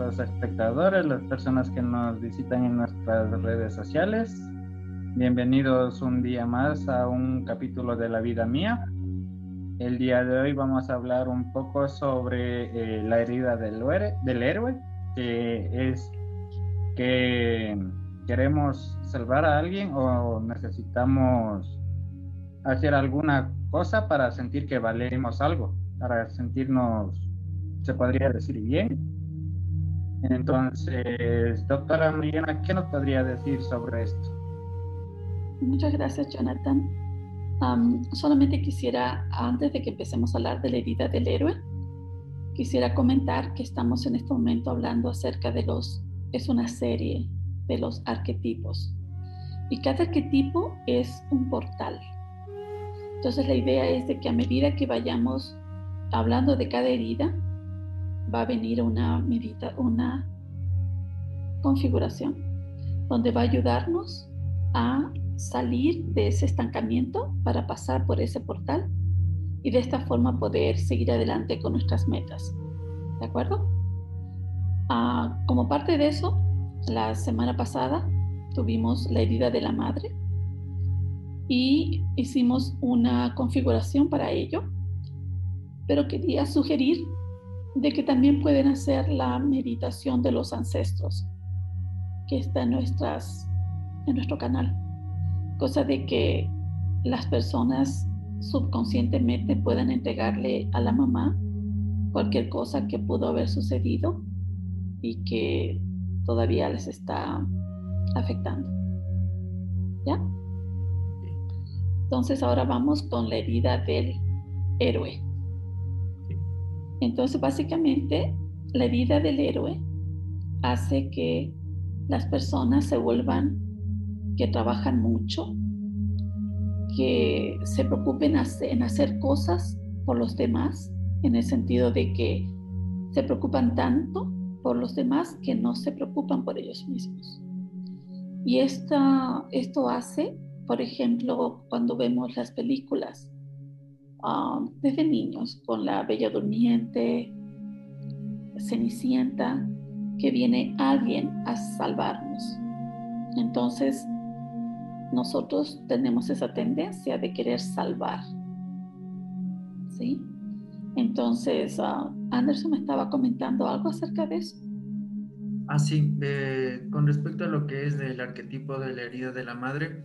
nuestros espectadores, las personas que nos visitan en nuestras redes sociales. Bienvenidos un día más a un capítulo de la vida mía. El día de hoy vamos a hablar un poco sobre eh, la herida del, del héroe, que es que queremos salvar a alguien o necesitamos hacer alguna cosa para sentir que valemos algo, para sentirnos se podría decir bien. Entonces, doctora Mariana, ¿qué nos podría decir sobre esto? Muchas gracias, Jonathan. solamente quisiera, antes de que empecemos a hablar de la herida del héroe, quisiera comentar que estamos en este momento hablando acerca de los, es una serie de los arquetipos. Y cada arquetipo es un portal. Entonces la idea es de que a medida que vayamos hablando de cada herida, va a venir una medita, una configuración donde va a ayudarnos a salir de ese estancamiento para pasar por ese portal y de esta forma poder seguir adelante con nuestras metas. ¿De acuerdo? Ah, como parte de eso, la semana pasada tuvimos la herida de la madre y hicimos una configuración para ello, pero quería sugerir de que también pueden hacer la meditación de los ancestros, que está en, nuestras, en nuestro canal. Cosa de que las personas subconscientemente puedan entregarle a la mamá cualquier cosa que pudo haber sucedido y que todavía les está afectando. ¿Ya? Entonces ahora vamos con la herida del héroe. Entonces, básicamente, la herida del héroe hace que las personas se vuelvan, que trabajan mucho, que se preocupen en hacer cosas por los demás, en el sentido de que se preocupan tanto por los demás que no se preocupan por ellos mismos. Y esto hace, por ejemplo, cuando vemos las películas Um, desde niños con la Bella Durmiente, Cenicienta, que viene alguien a salvarnos. Entonces, nosotros tenemos esa tendencia de querer salvar. ¿Sí? Entonces, uh, Anderson me estaba comentando algo acerca de eso. Ah, sí, con respecto a lo que es del arquetipo de la herida de la madre,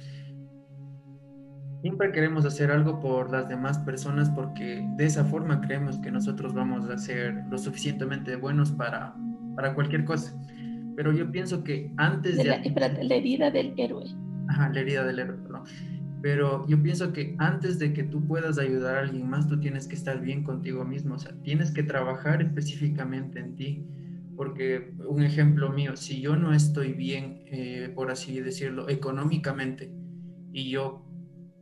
Siempre queremos hacer algo por las demás personas porque de esa forma creemos que nosotros vamos a ser lo suficientemente buenos para, para cualquier cosa. Pero yo pienso que antes de... La, la herida del héroe. Ajá, la herida del héroe, perdón. Pero yo pienso que antes de que tú puedas ayudar a alguien más, tú tienes que estar bien contigo mismo. O sea, tienes que trabajar específicamente en ti. Porque un ejemplo mío, si yo no estoy bien, eh, por así decirlo, económicamente, y yo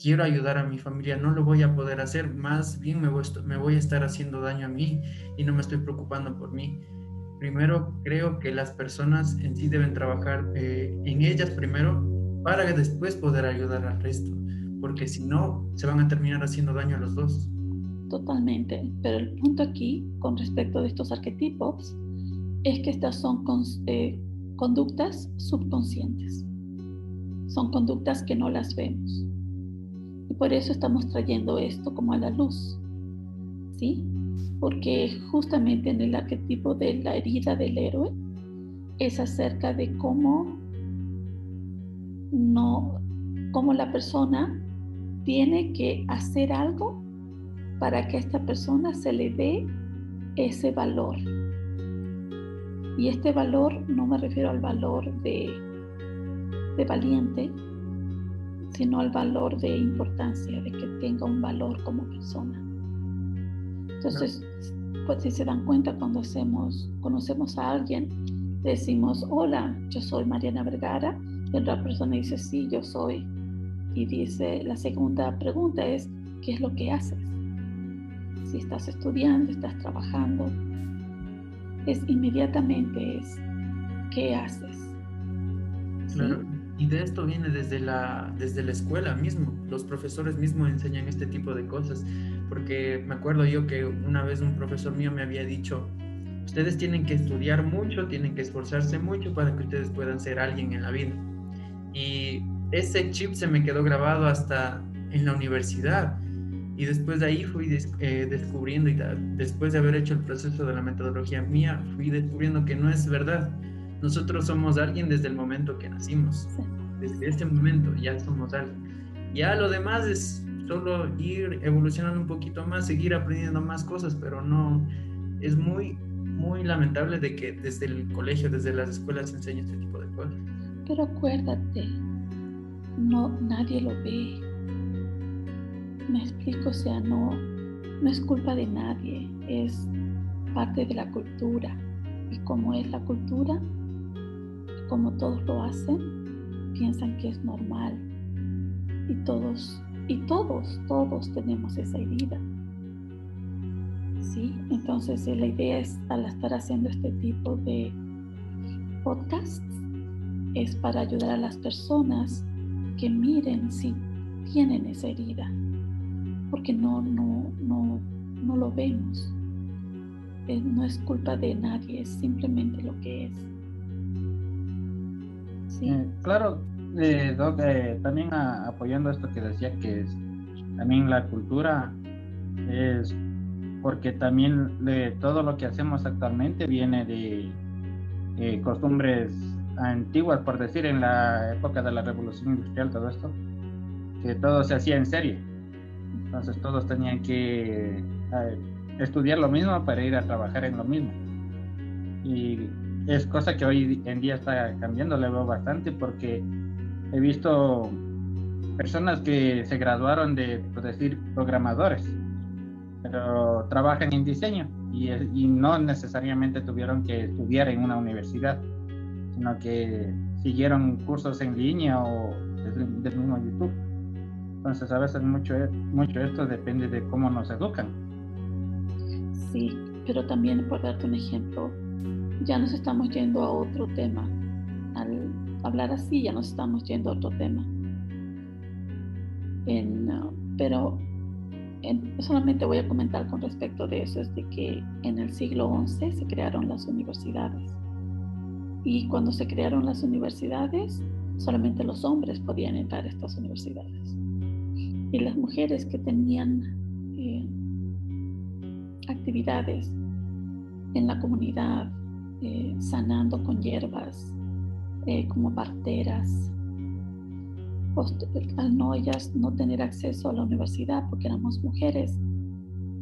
quiero ayudar a mi familia, no lo voy a poder hacer, más bien me voy, me voy a estar haciendo daño a mí y no me estoy preocupando por mí. Primero, creo que las personas en sí deben trabajar eh, en ellas primero para después poder ayudar al resto, porque si no, se van a terminar haciendo daño a los dos. Totalmente, pero el punto aquí con respecto de estos arquetipos es que estas son eh, conductas subconscientes, son conductas que no las vemos por eso estamos trayendo esto como a la luz. ¿Sí? Porque justamente en el arquetipo de la herida del héroe es acerca de cómo no cómo la persona tiene que hacer algo para que a esta persona se le dé ese valor. Y este valor no me refiero al valor de, de valiente, sino al valor de importancia, de que tenga un valor como persona. Entonces, pues si se dan cuenta cuando hacemos, conocemos a alguien, decimos, hola, yo soy Mariana Vergara, y otra persona dice, sí, yo soy. Y dice, la segunda pregunta es, ¿qué es lo que haces? Si estás estudiando, estás trabajando, es inmediatamente es, ¿qué haces? Y de esto viene desde la, desde la escuela mismo. Los profesores mismos enseñan este tipo de cosas. Porque me acuerdo yo que una vez un profesor mío me había dicho, Ustedes tienen que estudiar mucho, tienen que esforzarse mucho para que ustedes puedan ser alguien en la vida. Y ese chip se me quedó grabado hasta en la universidad. Y después de ahí fui eh, descubriendo, y después de haber hecho el proceso de la metodología mía, fui descubriendo que no es verdad. Nosotros somos alguien desde el momento que nacimos. Desde ese momento ya somos alguien. Ya lo demás es solo ir evolucionando un poquito más, seguir aprendiendo más cosas, pero no, es muy, muy lamentable de que desde el colegio, desde las escuelas se enseñe este tipo de cosas. Pero acuérdate, no, nadie lo ve. Me explico, o sea, no, no es culpa de nadie, es parte de la cultura. Y como es la cultura, como todos lo hacen, piensan que es normal. Y todos, y todos, todos tenemos esa herida. ¿Sí? Entonces la idea es, al estar haciendo este tipo de podcasts, es para ayudar a las personas que miren si tienen esa herida, porque no, no, no, no lo vemos. Eh, no es culpa de nadie, es simplemente lo que es. Sí. Eh, claro, eh, eh también apoyando esto que decía que es, también la cultura es porque también de todo lo que hacemos actualmente viene de costumbres antiguas, por decir, en la época de la revolución industrial, todo esto, que todo se hacía en serie. Entonces todos tenían que eh, estudiar lo mismo para ir a trabajar en lo mismo. Y es cosa que hoy en día está cambiando, le veo bastante, porque he visto personas que se graduaron de, por decir, programadores, pero trabajan en diseño y, y no necesariamente tuvieron que estudiar en una universidad sino que siguieron cursos en línea o del mismo YouTube. Entonces a veces mucho, mucho esto depende de cómo nos educan. Sí, pero también por darte un ejemplo, ya nos estamos yendo a otro tema. Al hablar así ya nos estamos yendo a otro tema. En, pero solamente voy a comentar con respecto de eso, es de que en el siglo XI se crearon las universidades y cuando se crearon las universidades, solamente los hombres podían entrar a estas universidades. Y las mujeres que tenían eh, actividades en la comunidad, eh, sanando con hierbas, eh, como parteras, al no ellas no tener acceso a la universidad porque éramos mujeres,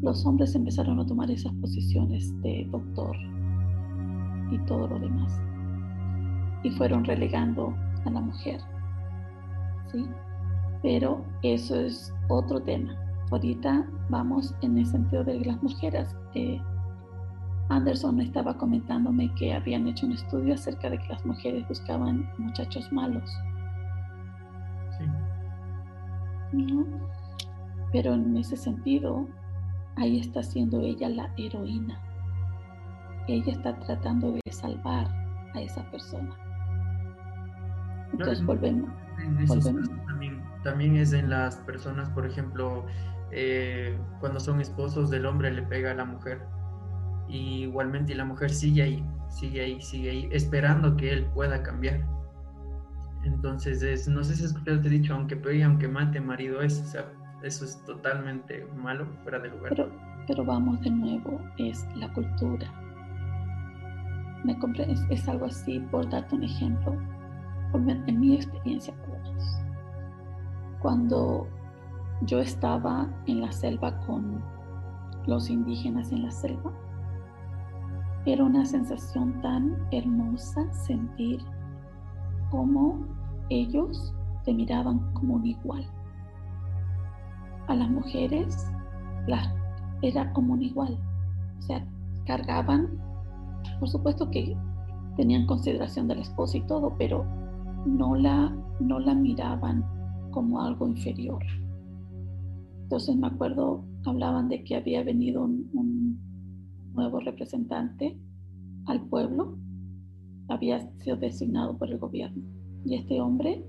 los hombres empezaron a tomar esas posiciones de doctor y todo lo demás y fueron relegando a la mujer. ¿sí? Pero eso es otro tema. Ahorita vamos en el sentido de las mujeres. Eh, Anderson estaba comentándome que habían hecho un estudio acerca de que las mujeres buscaban muchachos malos. Sí. ¿No? Pero en ese sentido, ahí está siendo ella la heroína. Ella está tratando de salvar a esa persona. Entonces volvemos. También, es en las personas, por ejemplo, eh, cuando son esposos del hombre le pega a la mujer. Y igualmente la mujer sigue ahí, sigue ahí, sigue ahí, esperando que él pueda cambiar. Entonces, es, no sé si escuchaste, dicho, aunque pegue, aunque mate, marido es, o sea, eso es totalmente malo, fuera de lugar. Pero, pero vamos de nuevo, es la cultura. ¿Me comprendes? Es algo así, por darte un ejemplo en mi experiencia lo menos. Cuando yo estaba en la selva con los indígenas en la selva, era una sensación tan hermosa sentir cómo ellos te miraban como un igual. A las mujeres era como un igual. O sea, cargaban, por supuesto que tenían consideración del esposo y todo, pero no la, no la miraban como algo inferior. Entonces me acuerdo, hablaban de que había venido un, nuevo representante al pueblo, había sido designado por el gobierno. Y este hombre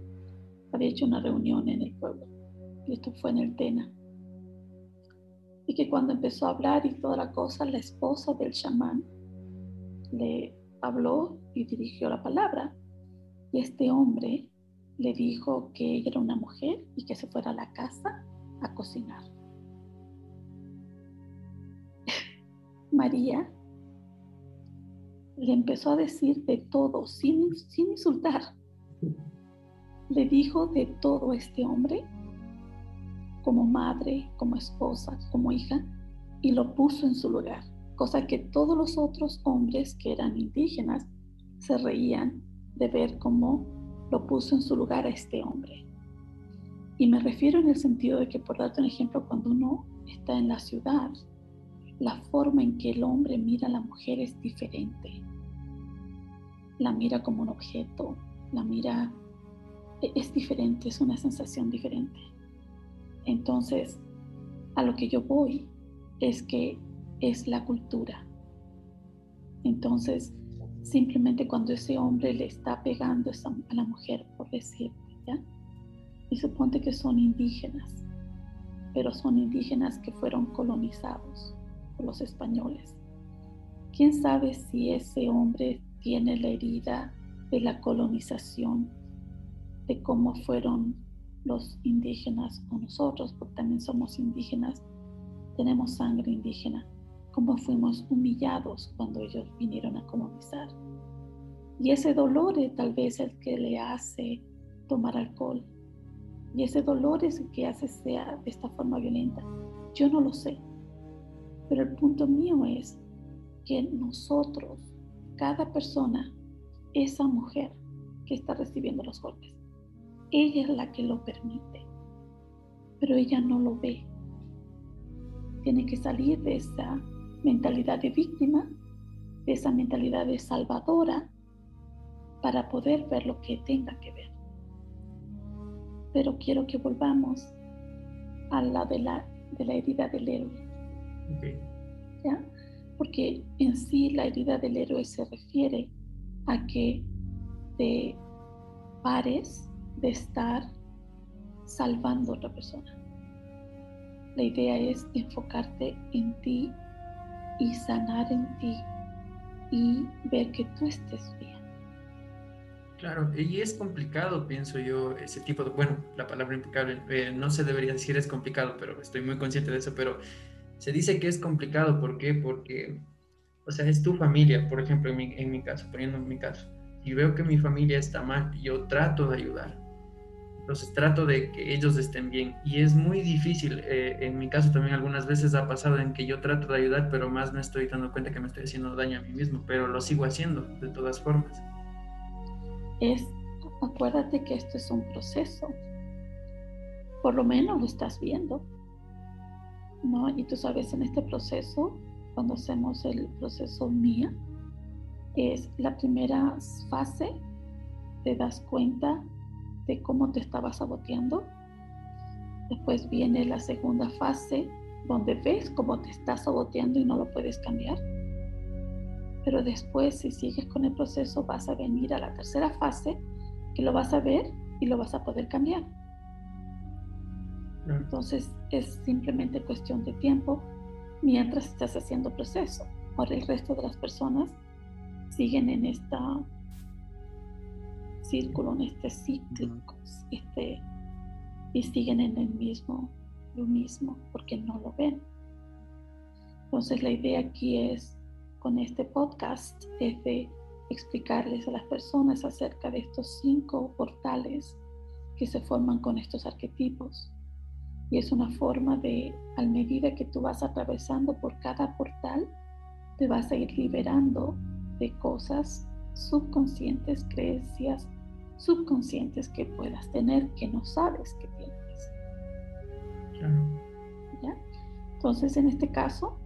había hecho una reunión en el pueblo. Y esto fue en el Tena. Y que cuando empezó a hablar y toda la cosa, la esposa del chamán le habló y dirigió la palabra. Y este hombre le dijo que ella era una mujer y que se fuera a la casa a cocinar. María le empezó a decir de todo, sin, insultar. Le dijo de todo a este hombre, como madre, como esposa, como hija, y lo puso en su lugar, cosa que todos los otros hombres que eran indígenas se reían de ver cómo lo puso en su lugar a este hombre. Y me refiero en el sentido de que, por darte un ejemplo, cuando uno está en la ciudad, la forma en que el hombre mira a la mujer es diferente. La mira como un objeto, la mira e-, es diferente, es una sensación diferente. Entonces, a lo que yo voy es que es la cultura. Entonces, simplemente cuando ese hombre le está pegando a la mujer, por decirte, ¿ya? Y suponte que son indígenas, pero son indígenas que fueron colonizados los españoles. ¿Quién sabe si ese hombre tiene la herida de la colonización, de cómo fueron los indígenas con nosotros, porque también somos indígenas, tenemos sangre indígena cómo fuimos humillados cuando ellos vinieron a colonizar. Y ese dolor es tal vez el que le hace tomar alcohol. Y ese dolor es el que hace sea de esta forma violenta. Yo no lo sé. Pero el punto mío es que nosotros, cada persona, esa mujer que está recibiendo los golpes, ella es la que lo permite. Pero ella no lo ve. Tiene que salir de esa mentalidad de víctima, de esa mentalidad de salvadora, para poder ver lo que tenga que ver. Pero quiero que volvamos a la de la, de la herida del héroe. ¿Ya? Porque en sí la herida del héroe se refiere a que te pares de estar salvando a otra persona. La idea es enfocarte en ti y sanar en ti y ver que tú estés bien. Claro, y es complicado, pienso yo, ese tipo de, bueno, la palabra impecable, eh, no se debería decir es complicado, pero estoy muy consciente de eso, pero se dice que es complicado, ¿por qué? Porque, o sea, es tu familia, por ejemplo, en mi, en mi caso, poniendo en mi caso, y veo que mi familia está mal, yo trato de ayudar, entonces trato de que ellos estén bien. Y es muy difícil, eh, en mi caso también algunas veces ha pasado en que yo trato de ayudar, pero más me estoy dando cuenta que me estoy haciendo daño a mí mismo, pero lo sigo haciendo de todas formas. Es, acuérdate que esto es un proceso. Por lo menos lo estás viendo. ¿No? Y tú sabes, en este proceso, cuando hacemos el proceso mía, es la primera fase, te das cuenta de cómo te estaba saboteando. Después viene la segunda fase donde ves cómo te está saboteando y no lo puedes cambiar. Pero después, si sigues con el proceso, vas a venir a la tercera fase que lo vas a ver y lo vas a poder cambiar. Entonces es simplemente cuestión de tiempo mientras estás haciendo proceso. Ahora el resto de las personas siguen en esta círculo, en este ciclo, este, y siguen en el mismo, lo mismo, porque no lo ven. Entonces la idea aquí es, con este podcast, es de explicarles a las personas acerca de estos cinco portales que se forman con estos arquetipos. Y es una forma de, a medida que tú vas atravesando por cada portal, te vas a ir liberando de cosas subconscientes, creencias subconscientes que puedas tener que no sabes que tienes. Entonces, en este caso,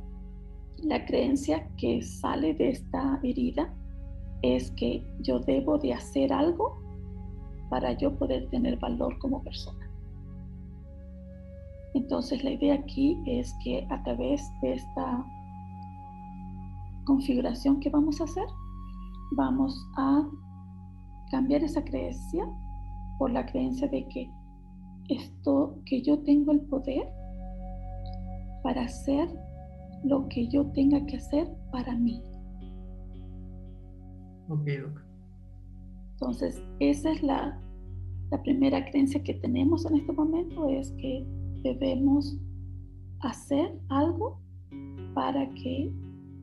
la creencia que sale de esta herida es que yo debo de hacer algo para yo poder tener valor como persona. Entonces la idea aquí es que a través de esta configuración que vamos a hacer, vamos a cambiar esa creencia por la creencia de que esto, que yo tengo el poder para hacer lo que yo tenga que hacer para mí. Ok. Entonces, esa es la, la primera creencia que tenemos en este momento, es que debemos hacer algo para que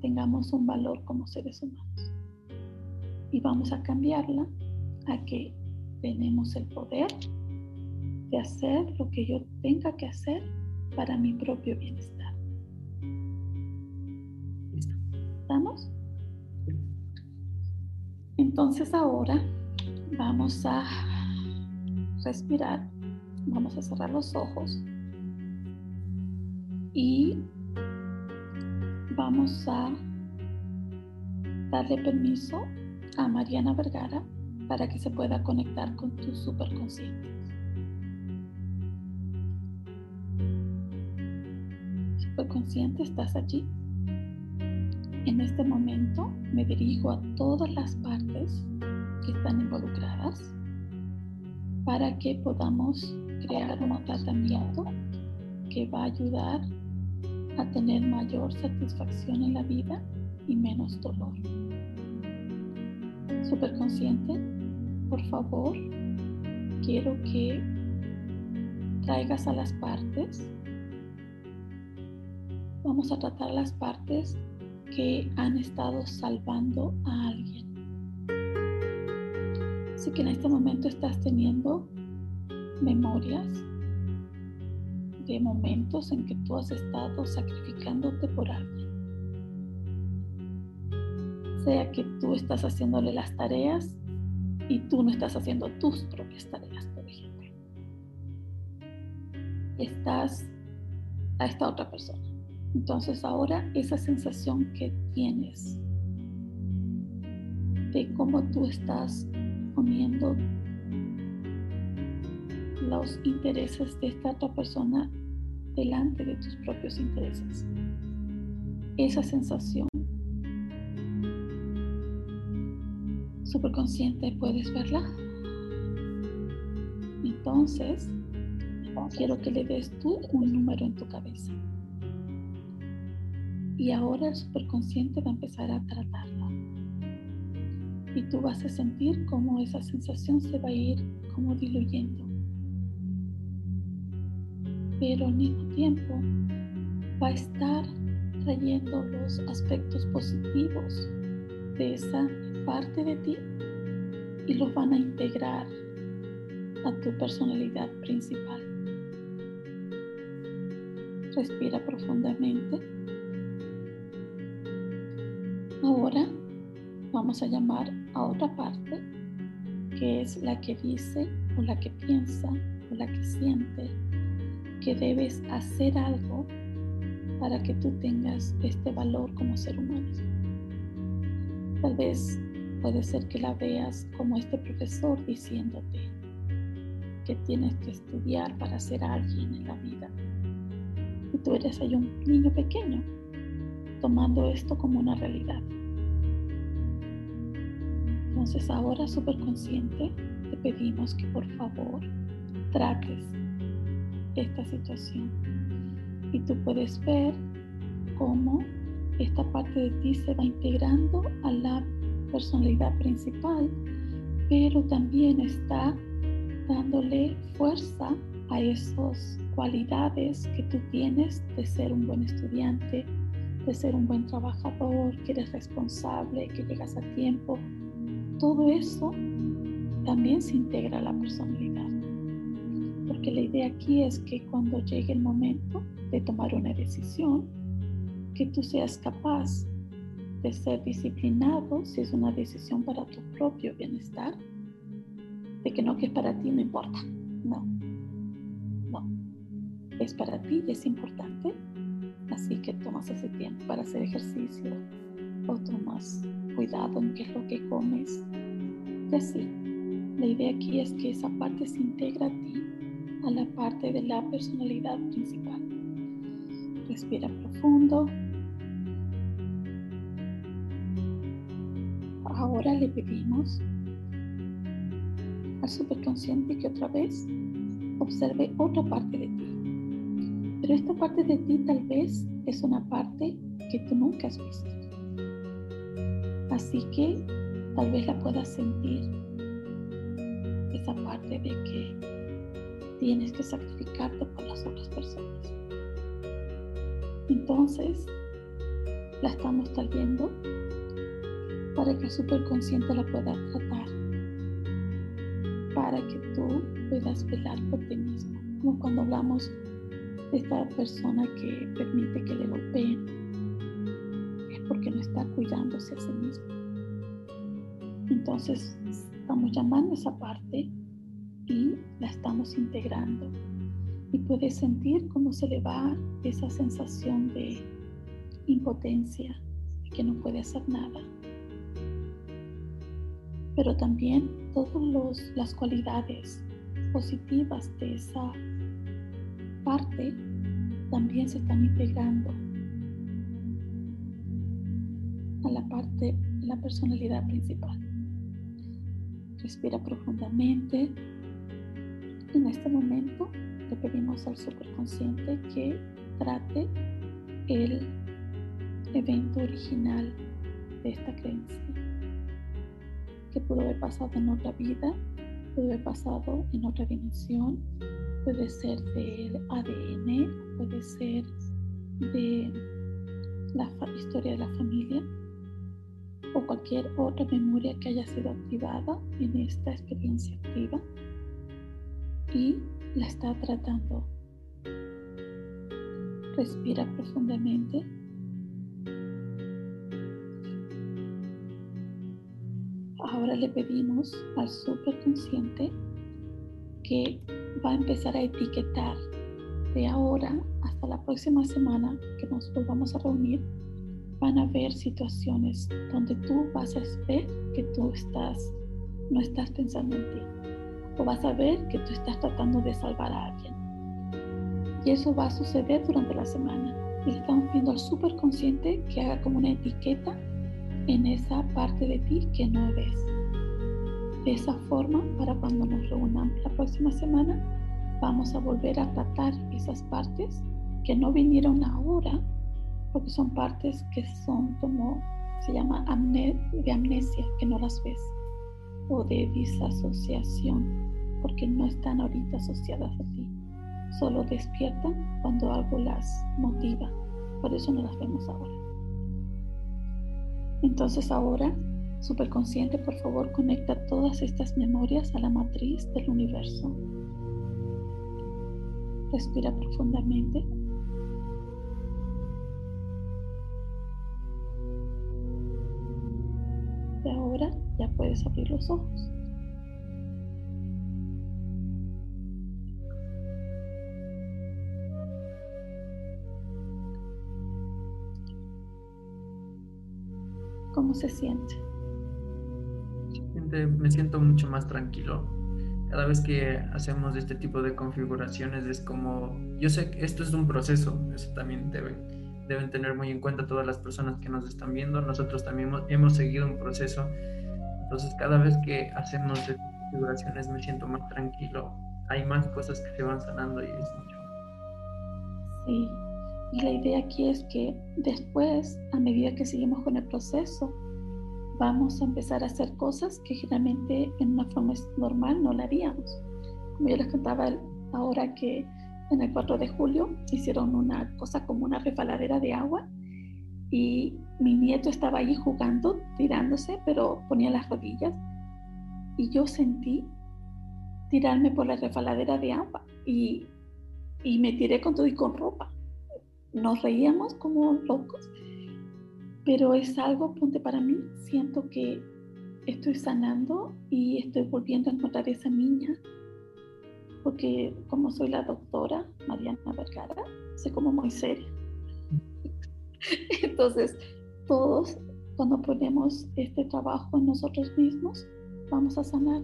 tengamos un valor como seres humanos. Y vamos a cambiarla a que tenemos el poder de hacer lo que yo tenga que hacer para mi propio bienestar. ¿Estamos? Entonces ahora vamos a respirar, vamos a cerrar los ojos y vamos a darle permiso a Mariana Vergara para que se pueda conectar con tu superconsciente. Superconsciente, ¿estás allí? En este momento me dirijo a todas las partes que están involucradas para que podamos crear un tratamiento que va a ayudar a tener mayor satisfacción en la vida y menos dolor. Superconsciente, por favor, quiero que traigas a las partes. Vamos a tratar las partes que han estado salvando a alguien. Así que en este momento estás teniendo memorias de momentos en que tú has estado sacrificándote por alguien. Sea que tú estás haciéndole las tareas y tú no estás haciendo tus propias tareas, por ejemplo. Estás a esta otra persona. Entonces ahora esa sensación que tienes de cómo tú estás poniendo los intereses de esta otra persona delante de tus propios intereses. Esa sensación superconsciente, ¿puedes verla? Entonces, quiero que le des tú un número en tu cabeza. Y ahora el superconsciente va a empezar a tratarlo. Y tú vas a sentir cómo esa sensación se va a ir como diluyendo pero al mismo tiempo va a estar trayendo los aspectos positivos de esa parte de ti y los van a integrar a tu personalidad principal. Respira profundamente. Ahora vamos a llamar a otra parte que es la que dice o la que piensa o la que siente que debes hacer algo para que tú tengas este valor como ser humano. Tal vez puede ser que la veas como este profesor diciéndote que tienes que estudiar para ser alguien en la vida. Y tú eres ahí un niño pequeño tomando esto como una realidad. Entonces ahora súper consciente te pedimos que por favor trates esta situación. Y tú puedes ver cómo esta parte de ti se va integrando a la personalidad principal, pero también está dándole fuerza a esas cualidades que tú tienes de ser un buen estudiante, de ser un buen trabajador, que eres responsable, que llegas a tiempo. Todo eso también se integra a la personalidad porque la idea aquí es que cuando llegue el momento de tomar una decisión, que tú seas capaz de ser disciplinado si es una decisión para tu propio bienestar, de que no que para ti no importa, no, no, es para ti y es importante, así que tomas ese tiempo para hacer ejercicio o tomas cuidado en qué es lo que comes. Y así. La idea aquí es que esa parte se integra a ti a la parte de la personalidad principal. Respira profundo. Ahora le pedimos al superconsciente que otra vez observe otra parte de ti. Pero esta parte de ti tal vez es una parte que tú nunca has visto. Así que tal vez la puedas sentir, esa parte de que tienes que sacrificarte por las otras personas. Entonces, la estamos trayendo para que el superconsciente la pueda tratar, para que tú puedas velar por ti mismo, como cuando hablamos de esta persona que permite que le golpeen, es porque no está cuidándose a sí mismo. Entonces, estamos llamando esa parte estamos integrando. Y puedes sentir cómo se le va esa sensación de impotencia, de que no puede hacer nada. Pero también todas las cualidades positivas de esa parte también se están integrando a la parte, la personalidad principal. Respira profundamente. En este momento le pedimos al superconsciente que trate el evento original de esta creencia, que pudo haber pasado en otra vida, pudo haber pasado en otra dimensión, puede ser del ADN, puede ser de la historia de la familia, o cualquier otra memoria que haya sido activada en esta experiencia activa y la está tratando. Respira profundamente. Ahora le pedimos al superconsciente que va a empezar a etiquetar de ahora hasta la próxima semana que nos volvamos a reunir van a haber situaciones donde tú vas a ver que tú estás, no estás pensando en ti. O vas a ver que tú estás tratando de salvar a alguien. Y eso va a suceder durante la semana. Y le estamos pidiendo al superconsciente que haga como una etiqueta en esa parte de ti que no ves. De esa forma, para cuando nos reunamos la próxima semana, vamos a volver a tratar esas partes que no vinieron ahora, porque son partes que son como, se llama de amnesia, que no las ves, o de disasociación, porque no están ahorita asociadas a ti, solo despiertan cuando algo las motiva, por eso no las vemos ahora. Entonces ahora, superconsciente, por favor, conecta todas estas memorias a la matriz del universo. Respira profundamente. Y ahora ya puedes abrir los ojos. ¿Cómo se siente? Me siento mucho más tranquilo. Cada vez que hacemos este tipo de configuraciones es como, yo sé que esto es un proceso, eso también debe deben tener muy en cuenta todas las personas que nos están viendo. Nosotros también hemos, seguido un proceso. Entonces, cada vez que hacemos estas configuraciones me siento más tranquilo. Hay más cosas que se van sanando y es mucho. Sí, y la idea aquí es que después, a medida que seguimos con el proceso, vamos a empezar a hacer cosas que generalmente en una forma normal no la haríamos. Como yo les contaba ahora que en el 4 de julio hicieron una cosa como una refaladera de agua y mi nieto estaba allí jugando, tirándose, pero ponía las rodillas y yo sentí tirarme por la refaladera de agua y, y me tiré con todo y con ropa. Nos reíamos como locos, pero es algo, ponte para mí, siento que estoy sanando y estoy volviendo a encontrar esa niña porque como soy la doctora Mariana Vergara, soy como muy seria. Entonces, todos cuando ponemos este trabajo en nosotros mismos, vamos a sanar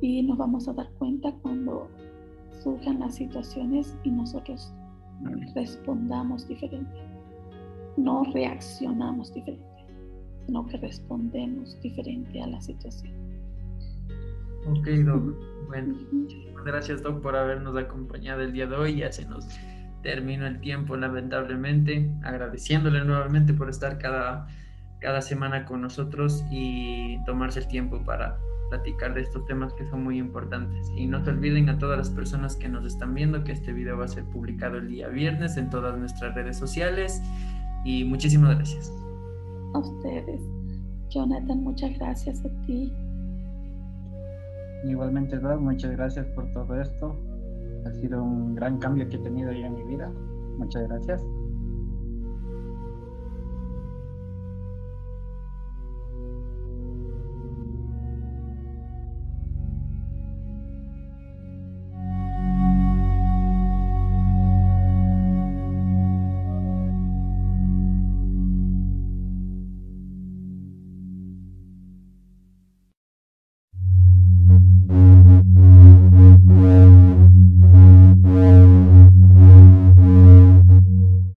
y nos vamos a dar cuenta cuando surjan las situaciones y nosotros respondamos diferente. No reaccionamos diferente, sino que respondemos diferente a la situación. Ok, Doc. Bueno, gracias Doc por habernos acompañado el día de hoy. Ya se nos terminó el tiempo lamentablemente. Agradeciéndole nuevamente por estar cada, cada semana con nosotros y tomarse el tiempo para platicar de estos temas que son muy importantes. Y no se olviden a todas las personas que nos están viendo que este video va a ser publicado el día viernes en todas nuestras redes sociales. Y muchísimas gracias. A ustedes. Jonathan, muchas gracias a ti. Igualmente, Doc, muchas gracias por todo esto. Ha sido un gran cambio que he tenido yo en mi vida. Muchas gracias.